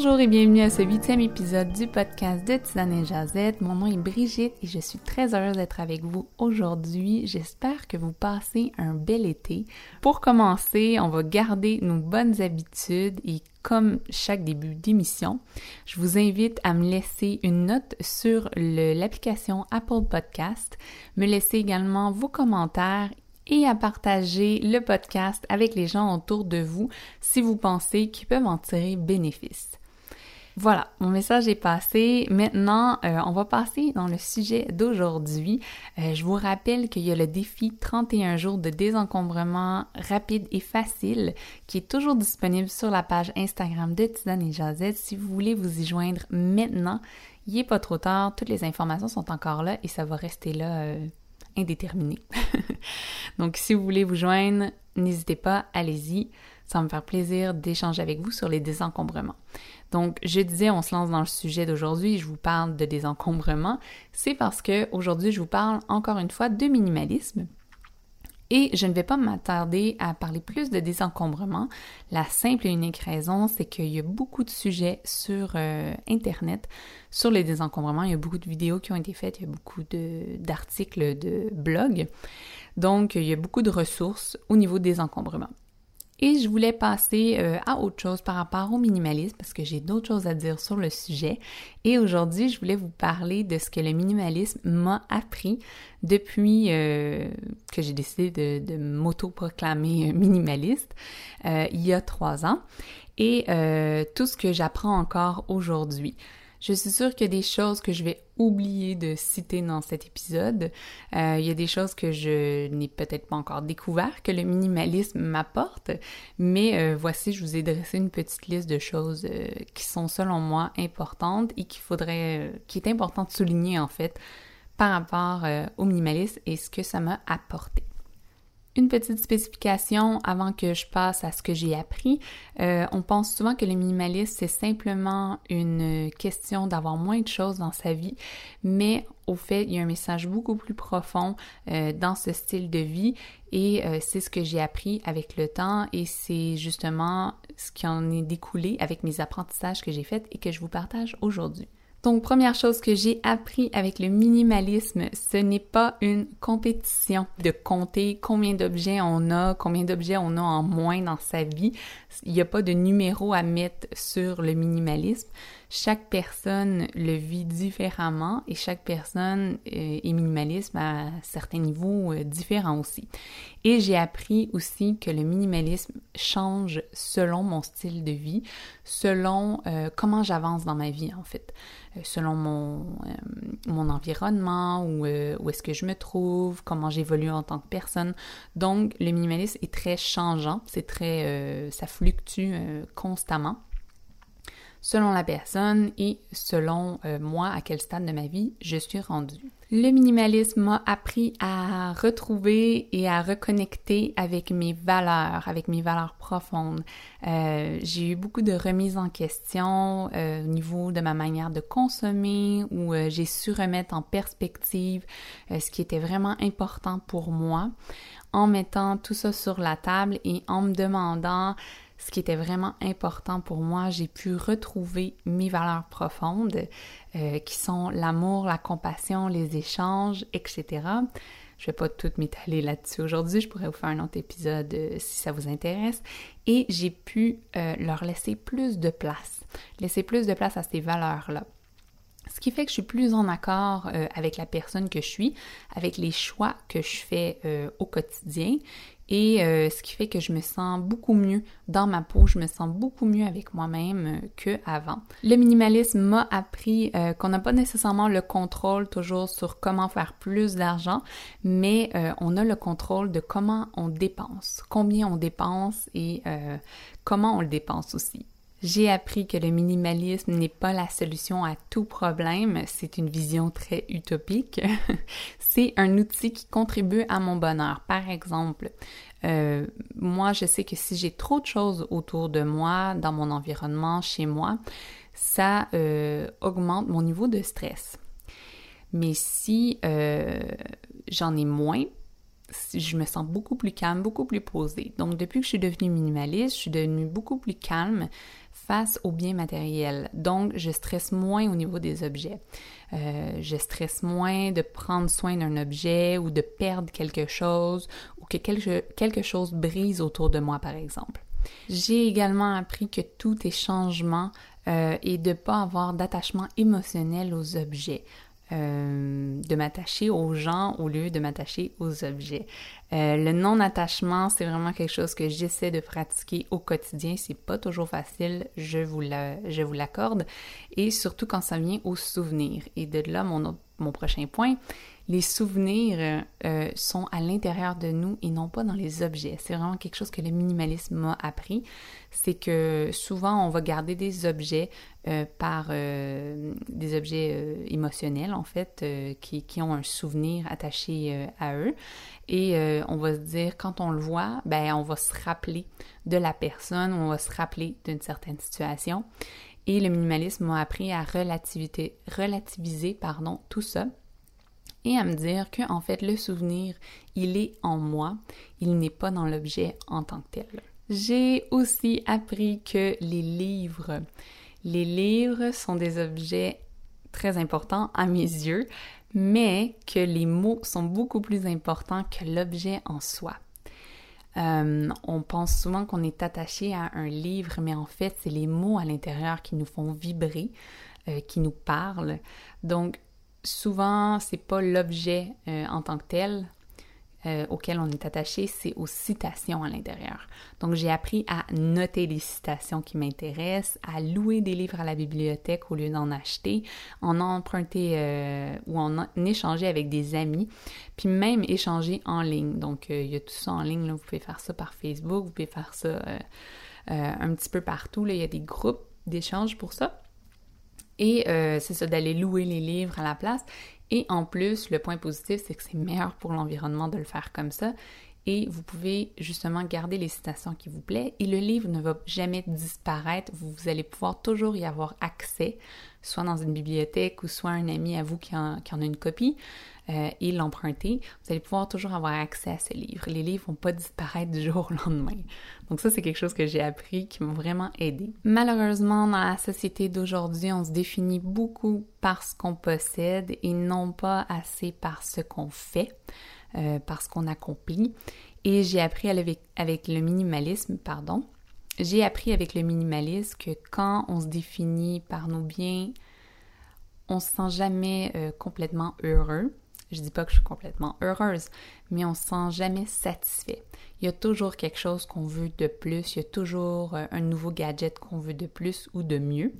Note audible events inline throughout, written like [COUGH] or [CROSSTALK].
Bonjour et bienvenue à ce huitième épisode du podcast de Tisane et Jazette. Mon nom est Brigitte et je suis très heureuse d'être avec vous aujourd'hui. J'espère que vous passez un bel été. Pour commencer, on va garder nos bonnes habitudes et comme chaque début d'émission, je vous invite à me laisser une note sur l'application Apple Podcast, me laisser également vos commentaires et à partager le podcast avec les gens autour de vous si vous pensez qu'ils peuvent en tirer bénéfice. Voilà, mon message est passé. Maintenant, euh, on va passer dans le sujet d'aujourd'hui. Euh, je vous rappelle qu'il y a le défi 31 jours de désencombrement rapide et facile qui est toujours disponible sur la page Instagram de Tisane et Jazette. Si vous voulez vous y joindre maintenant, il n'est pas trop tard. Toutes les informations sont encore là et ça va rester là euh, indéterminé. [LAUGHS] Donc, si vous voulez vous joindre, n'hésitez pas, allez-y. Ça va me faire plaisir d'échanger avec vous sur les désencombrements. Donc, je disais, on se lance dans le sujet d'aujourd'hui, je vous parle de désencombrement. C'est parce que aujourd'hui, je vous parle encore une fois de minimalisme. Et je ne vais pas m'attarder à parler plus de désencombrement. La simple et unique raison, c'est qu'il y a beaucoup de sujets sur euh, Internet sur les désencombrements. Il y a beaucoup de vidéos qui ont été faites, il y a beaucoup d'articles de, de blogs. Donc, il y a beaucoup de ressources au niveau des encombrements. Et je voulais passer euh, à autre chose par rapport au minimalisme parce que j'ai d'autres choses à dire sur le sujet. Et aujourd'hui, je voulais vous parler de ce que le minimalisme m'a appris depuis euh, que j'ai décidé de, de m'auto-proclamer minimaliste euh, il y a trois ans et tout ce que j'apprends encore aujourd'hui. Je suis sûre qu'il y a des choses que je vais oublier de citer dans cet épisode. Euh, il y a des choses que je n'ai peut-être pas encore découvert que le minimalisme m'apporte, mais euh, voici, je vous ai dressé une petite liste de choses euh, qui sont selon moi importantes et qu'il faudrait, qui est important de souligner en fait par rapport au minimalisme et ce que ça m'a apporté. Une petite spécification avant que je passe à ce que j'ai appris. Euh, on pense souvent que le minimalisme, c'est simplement une question d'avoir moins de choses dans sa vie, mais au fait, il y a un message beaucoup plus profond euh, dans ce style de vie et euh, c'est ce que j'ai appris avec le temps et c'est justement ce qui en est découlé avec mes apprentissages que j'ai faits et que je vous partage aujourd'hui. Donc, première chose que j'ai appris avec le minimalisme, ce n'est pas une compétition de compter combien d'objets on a, combien d'objets on a en moins dans sa vie. Il n'y a pas de numéro à mettre sur le minimalisme. Chaque personne le vit différemment et chaque personne euh, est minimaliste à certains niveaux euh, différents aussi. Et j'ai appris aussi que le minimalisme change selon mon style de vie, selon euh, comment j'avance dans ma vie en fait, selon mon, mon environnement, où, où est-ce que je me trouve, comment j'évolue en tant que personne. Donc le minimalisme est très changeant, c'est très, ça fluctue constamment selon la personne et selon euh, moi à quel stade de ma vie je suis rendue. Le minimalisme m'a appris à retrouver et à reconnecter avec mes valeurs, avec mes valeurs profondes. Euh, j'ai eu beaucoup de remises en question euh, au niveau de ma manière de consommer, où j'ai su remettre en perspective ce qui était vraiment important pour moi, en mettant tout ça sur la table et en me demandant ce qui était vraiment important pour moi, j'ai pu retrouver mes valeurs profondes, euh, qui sont l'amour, la compassion, les échanges, etc. Je vais pas tout m'étaler là-dessus aujourd'hui, je pourrais vous faire un autre épisode euh, si ça vous intéresse. Et j'ai pu euh, leur laisser plus de place, laisser plus de place à ces valeurs-là. Ce qui fait que je suis plus en accord avec la personne que je suis, avec les choix que je fais au quotidien et euh, ce qui fait que je me sens beaucoup mieux dans ma peau, je me sens beaucoup mieux avec moi-même euh, que qu'avant. Le minimalisme m'a appris euh, qu'on n'a pas nécessairement le contrôle toujours sur comment faire plus d'argent, mais on a le contrôle de comment on dépense, combien on dépense et comment on le dépense aussi. J'ai appris que le minimalisme n'est pas la solution à tout problème, c'est une vision très utopique. [LAUGHS] c'est un outil qui contribue à mon bonheur. Par exemple, euh, moi, je sais que si j'ai trop de choses autour de moi, dans mon environnement, chez moi, ça euh, augmente mon niveau de stress. Mais si euh, j'en ai moins, je me sens beaucoup plus calme, beaucoup plus posée. Donc, depuis que je suis devenue minimaliste, je suis devenue beaucoup plus calme face aux biens matériels. Donc, je stresse moins au niveau des objets. Euh, je stresse moins de prendre soin d'un objet ou de perdre quelque chose ou que quelque, chose brise autour de moi, par exemple. J'ai également appris que tout est changement euh, et de ne pas avoir d'attachement émotionnel aux objets. Euh, de m'attacher aux gens au lieu de m'attacher aux objets. Euh, le non-attachement, c'est vraiment quelque chose que j'essaie de pratiquer au quotidien. C'est pas toujours facile, je vous l'accorde. Et surtout quand ça vient aux souvenirs. Et de là, mon, prochain point, les souvenirs euh, sont à l'intérieur de nous et non pas dans les objets. C'est vraiment quelque chose que le minimalisme m'a appris. C'est que souvent on va garder des objets euh, par des objets émotionnels en fait qui, ont un souvenir attaché à eux et on va se dire quand on le voit ben on va se rappeler de la personne on va se rappeler d'une certaine situation. Et le minimalisme m'a appris à relativiser pardon tout ça. Et à me dire que en fait le souvenir, il est en moi, il n'est pas dans l'objet en tant que tel. J'ai aussi appris que les livres, les livres sont des objets très importants à mes yeux, mais que les mots sont beaucoup plus importants que l'objet en soi. Euh, on pense souvent qu'on est attaché à un livre, mais en fait, c'est les mots à l'intérieur qui nous font vibrer, euh, qui nous parlent. Donc, souvent, c'est pas l'objet euh, en tant que tel euh, auquel on est attaché, c'est aux citations à l'intérieur. Donc, j'ai appris à noter les citations qui m'intéressent, à louer des livres à la bibliothèque au lieu d'en acheter, en emprunter euh, ou en, échanger avec des amis, puis même échanger en ligne. Donc, il y a tout ça en ligne. Vous pouvez faire ça par Facebook, vous pouvez faire ça un petit peu partout. Il y a des groupes d'échange pour ça. Et euh, c'est ça, d'aller louer les livres à la place. Et en plus, le point positif, c'est que c'est meilleur pour l'environnement de le faire comme ça. Et vous pouvez justement garder les citations qui vous plaisent. Et le livre ne va jamais disparaître. Vous, allez pouvoir toujours y avoir accès, soit dans une bibliothèque ou soit un ami à vous qui en a une copie. Euh, et l'emprunter, vous allez pouvoir toujours avoir accès à ce livre. Les livres vont pas disparaître du jour au lendemain. Donc ça, c'est quelque chose que j'ai appris qui m'a vraiment aidé. Malheureusement, dans la société d'aujourd'hui, on se définit beaucoup par ce qu'on possède et non pas assez par ce qu'on fait, euh, par ce qu'on accomplit. Et j'ai appris avec, le minimalisme, pardon, j'ai appris avec le minimalisme que quand on se définit par nos biens, on se sent jamais euh, complètement heureux. Je dis pas que je suis complètement heureuse, mais on se sent jamais satisfait. Il y a toujours quelque chose qu'on veut de plus, il y a toujours euh, un nouveau gadget qu'on veut de plus ou de mieux.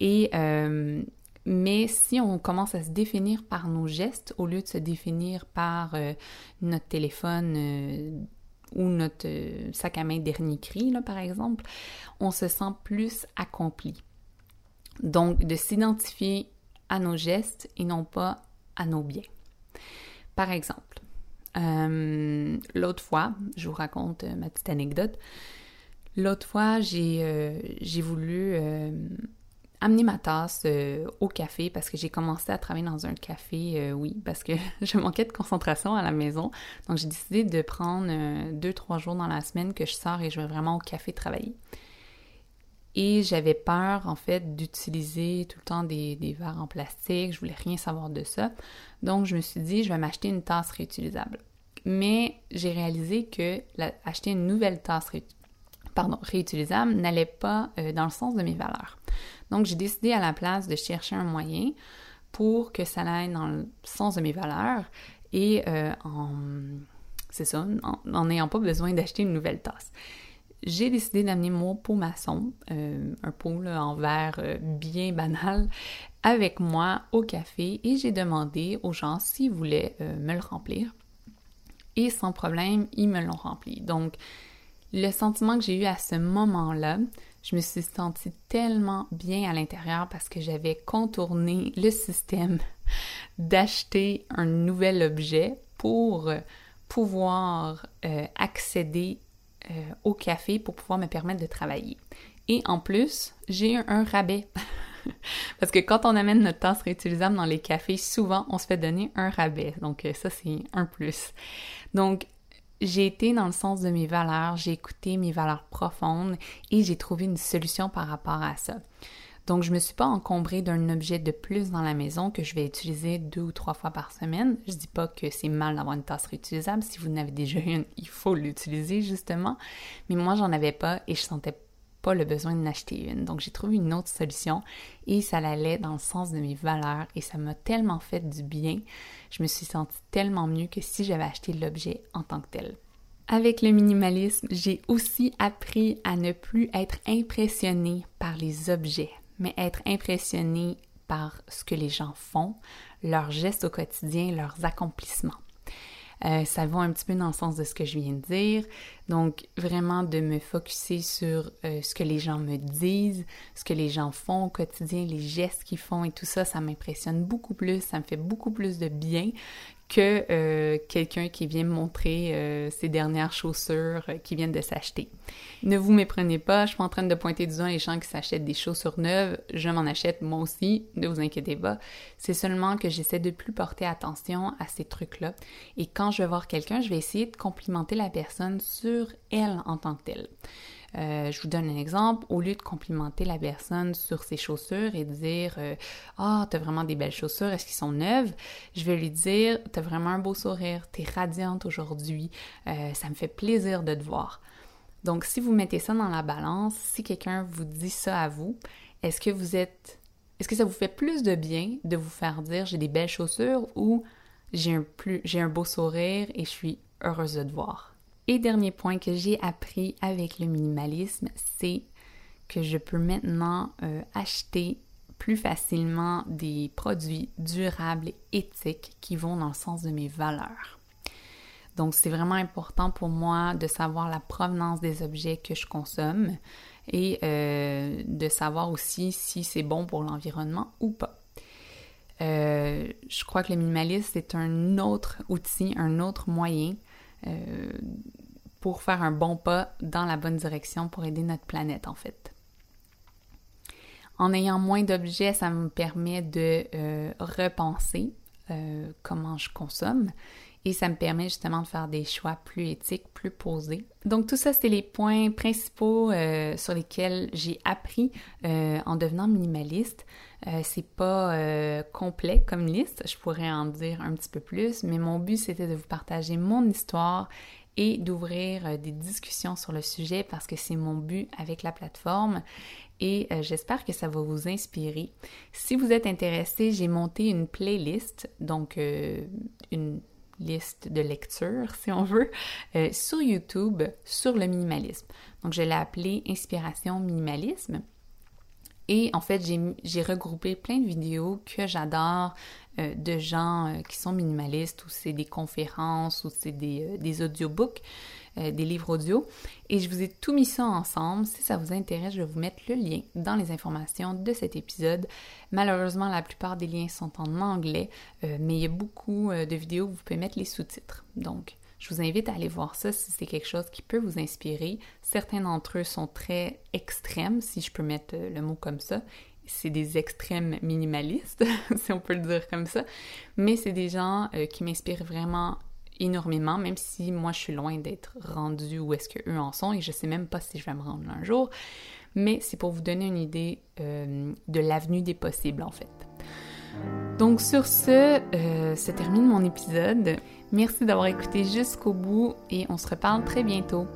Et euh, mais si on commence à se définir par nos gestes au lieu de se définir par euh, notre téléphone ou notre sac à main dernier cri, là, par exemple, on se sent plus accompli. Donc, de s'identifier à nos gestes et non pas à nos biens. Par exemple, euh, l'autre fois, je vous raconte ma petite anecdote. L'autre fois, j'ai euh, voulu euh, amener ma tasse au café parce que j'ai commencé à travailler dans un café, oui, parce que [LAUGHS] je manquais de concentration à la maison. Donc, j'ai décidé de prendre deux, trois jours dans la semaine que je sors et je vais vraiment au café travailler. Et j'avais peur, en fait, d'utiliser tout le temps des, verres en plastique. Je voulais rien savoir de ça. Donc, je me suis dit, je vais m'acheter une tasse réutilisable. Mais j'ai réalisé que acheter une nouvelle tasse réutilisable n'allait pas euh, dans le sens de mes valeurs. Donc, j'ai décidé à la place de chercher un moyen pour que ça aille dans le sens de mes valeurs et euh, en, c'est ça, en n'ayant pas besoin d'acheter une nouvelle tasse j'ai décidé d'amener mon pot maçon, euh, un pot en verre euh, bien banal, avec moi au café et j'ai demandé aux gens s'ils voulaient euh, me le remplir. Et sans problème, ils me l'ont rempli. Donc, le sentiment que j'ai eu à ce moment-là, je me suis sentie tellement bien à l'intérieur parce que j'avais contourné le système [LAUGHS] d'acheter un nouvel objet pour pouvoir accéder euh, au café pour pouvoir me permettre de travailler. Et en plus, j'ai un, un rabais. [LAUGHS] Parce que quand on amène notre tasse réutilisable dans les cafés, souvent on se fait donner un rabais. Donc euh, ça, c'est un plus. Donc, j'ai été dans le sens de mes valeurs, j'ai écouté mes valeurs profondes et j'ai trouvé une solution par rapport à ça. Donc, je ne me suis pas encombrée d'un objet de plus dans la maison que je vais utiliser deux ou trois fois par semaine. Je dis pas que c'est mal d'avoir une tasse réutilisable. Si vous en avez déjà une, [LAUGHS] il faut l'utiliser justement. Mais moi, j'en avais pas et je sentais pas le besoin d'en acheter une. Donc, j'ai trouvé une autre solution et ça allait dans le sens de mes valeurs et ça m'a tellement fait du bien. Je me suis sentie tellement mieux que si j'avais acheté l'objet en tant que tel. Avec le minimalisme, j'ai aussi appris à ne plus être impressionnée par les objets, mais être impressionné par ce que les gens font, leurs gestes au quotidien, leurs accomplissements. Euh, ça va un petit peu dans le sens de ce que je viens de dire. Donc, vraiment de me focuser sur euh, ce que les gens me disent, ce que les gens font au quotidien, les gestes qu'ils font et tout ça, ça m'impressionne beaucoup plus, ça me fait beaucoup plus de bien que euh, quelqu'un qui vient me montrer euh, ses dernières chaussures euh, qui viennent de s'acheter. Ne vous méprenez pas, je suis en train de pointer du doigt les gens qui s'achètent des chaussures neuves, je m'en achète moi aussi, ne vous inquiétez pas. C'est seulement que j'essaie de plus porter attention à ces trucs-là. Et quand je vais voir quelqu'un, je vais essayer de complimenter la personne sur elle en tant que telle. Euh, je vous donne un exemple. Au lieu de complimenter la personne sur ses chaussures et de dire euh, Ah, t'as vraiment des belles chaussures, est-ce qu'ils sont neuves? Je vais lui dire T'as vraiment un beau sourire, t'es radiante aujourd'hui, euh, ça me fait plaisir de te voir. Donc, si vous mettez ça dans la balance, si quelqu'un vous dit ça à vous, est-ce que vous êtes. Est-ce que ça vous fait plus de bien de vous faire dire j'ai des belles chaussures ou j'ai un, plus, j'ai un beau sourire et je suis heureuse de te voir? Et dernier point que j'ai appris avec le minimalisme, c'est que je peux maintenant euh, acheter plus facilement des produits durables et éthiques qui vont dans le sens de mes valeurs. Donc, c'est vraiment important pour moi de savoir la provenance des objets que je consomme et euh, de savoir aussi si c'est bon pour l'environnement ou pas. Euh, je crois que le minimalisme, c'est un autre outil, un autre moyen euh, pour faire un bon pas dans la bonne direction pour aider notre planète en fait. En ayant moins d'objets, ça me permet de euh, repenser euh, comment je consomme et ça me permet justement de faire des choix plus éthiques, plus posés. Donc tout ça, c'est les points principaux sur lesquels j'ai appris en devenant minimaliste. c'est pas complet comme liste, je pourrais en dire un petit peu plus, mais mon but c'était de vous partager mon histoire et d'ouvrir euh, des discussions sur le sujet parce que c'est mon but avec la plateforme et euh, j'espère que ça va vous inspirer. Si vous êtes intéressé, j'ai monté une playlist, donc euh, une liste de lecture, [LAUGHS] si on veut, sur YouTube sur le minimalisme. Donc, je l'ai appelé Inspiration Minimalisme. Et en fait, j'ai regroupé plein de vidéos que j'adore euh, de gens euh, qui sont minimalistes ou c'est des conférences ou c'est des, euh, des audiobooks, des livres audio. Et je vous ai tout mis ça ensemble. Si ça vous intéresse, je vais vous mettre le lien dans les informations de cet épisode. Malheureusement, la plupart des liens sont en anglais, mais il y a beaucoup de vidéos où vous pouvez mettre les sous-titres. Donc, je vous invite à aller voir ça si c'est quelque chose qui peut vous inspirer. Certains d'entre eux sont très extrêmes, si je peux mettre le mot comme ça. C'est des extrêmes minimalistes, [LAUGHS] si on peut le dire comme ça. Mais c'est des gens euh, qui m'inspirent vraiment énormément, même si moi je suis loin d'être rendue où est-ce qu'eux en sont et je sais même pas si je vais me rendre un jour. Mais c'est pour vous donner une idée euh, de l'avenue des possibles en fait. Donc sur ce, euh, se termine mon épisode. Merci d'avoir écouté jusqu'au bout et on se reparle très bientôt.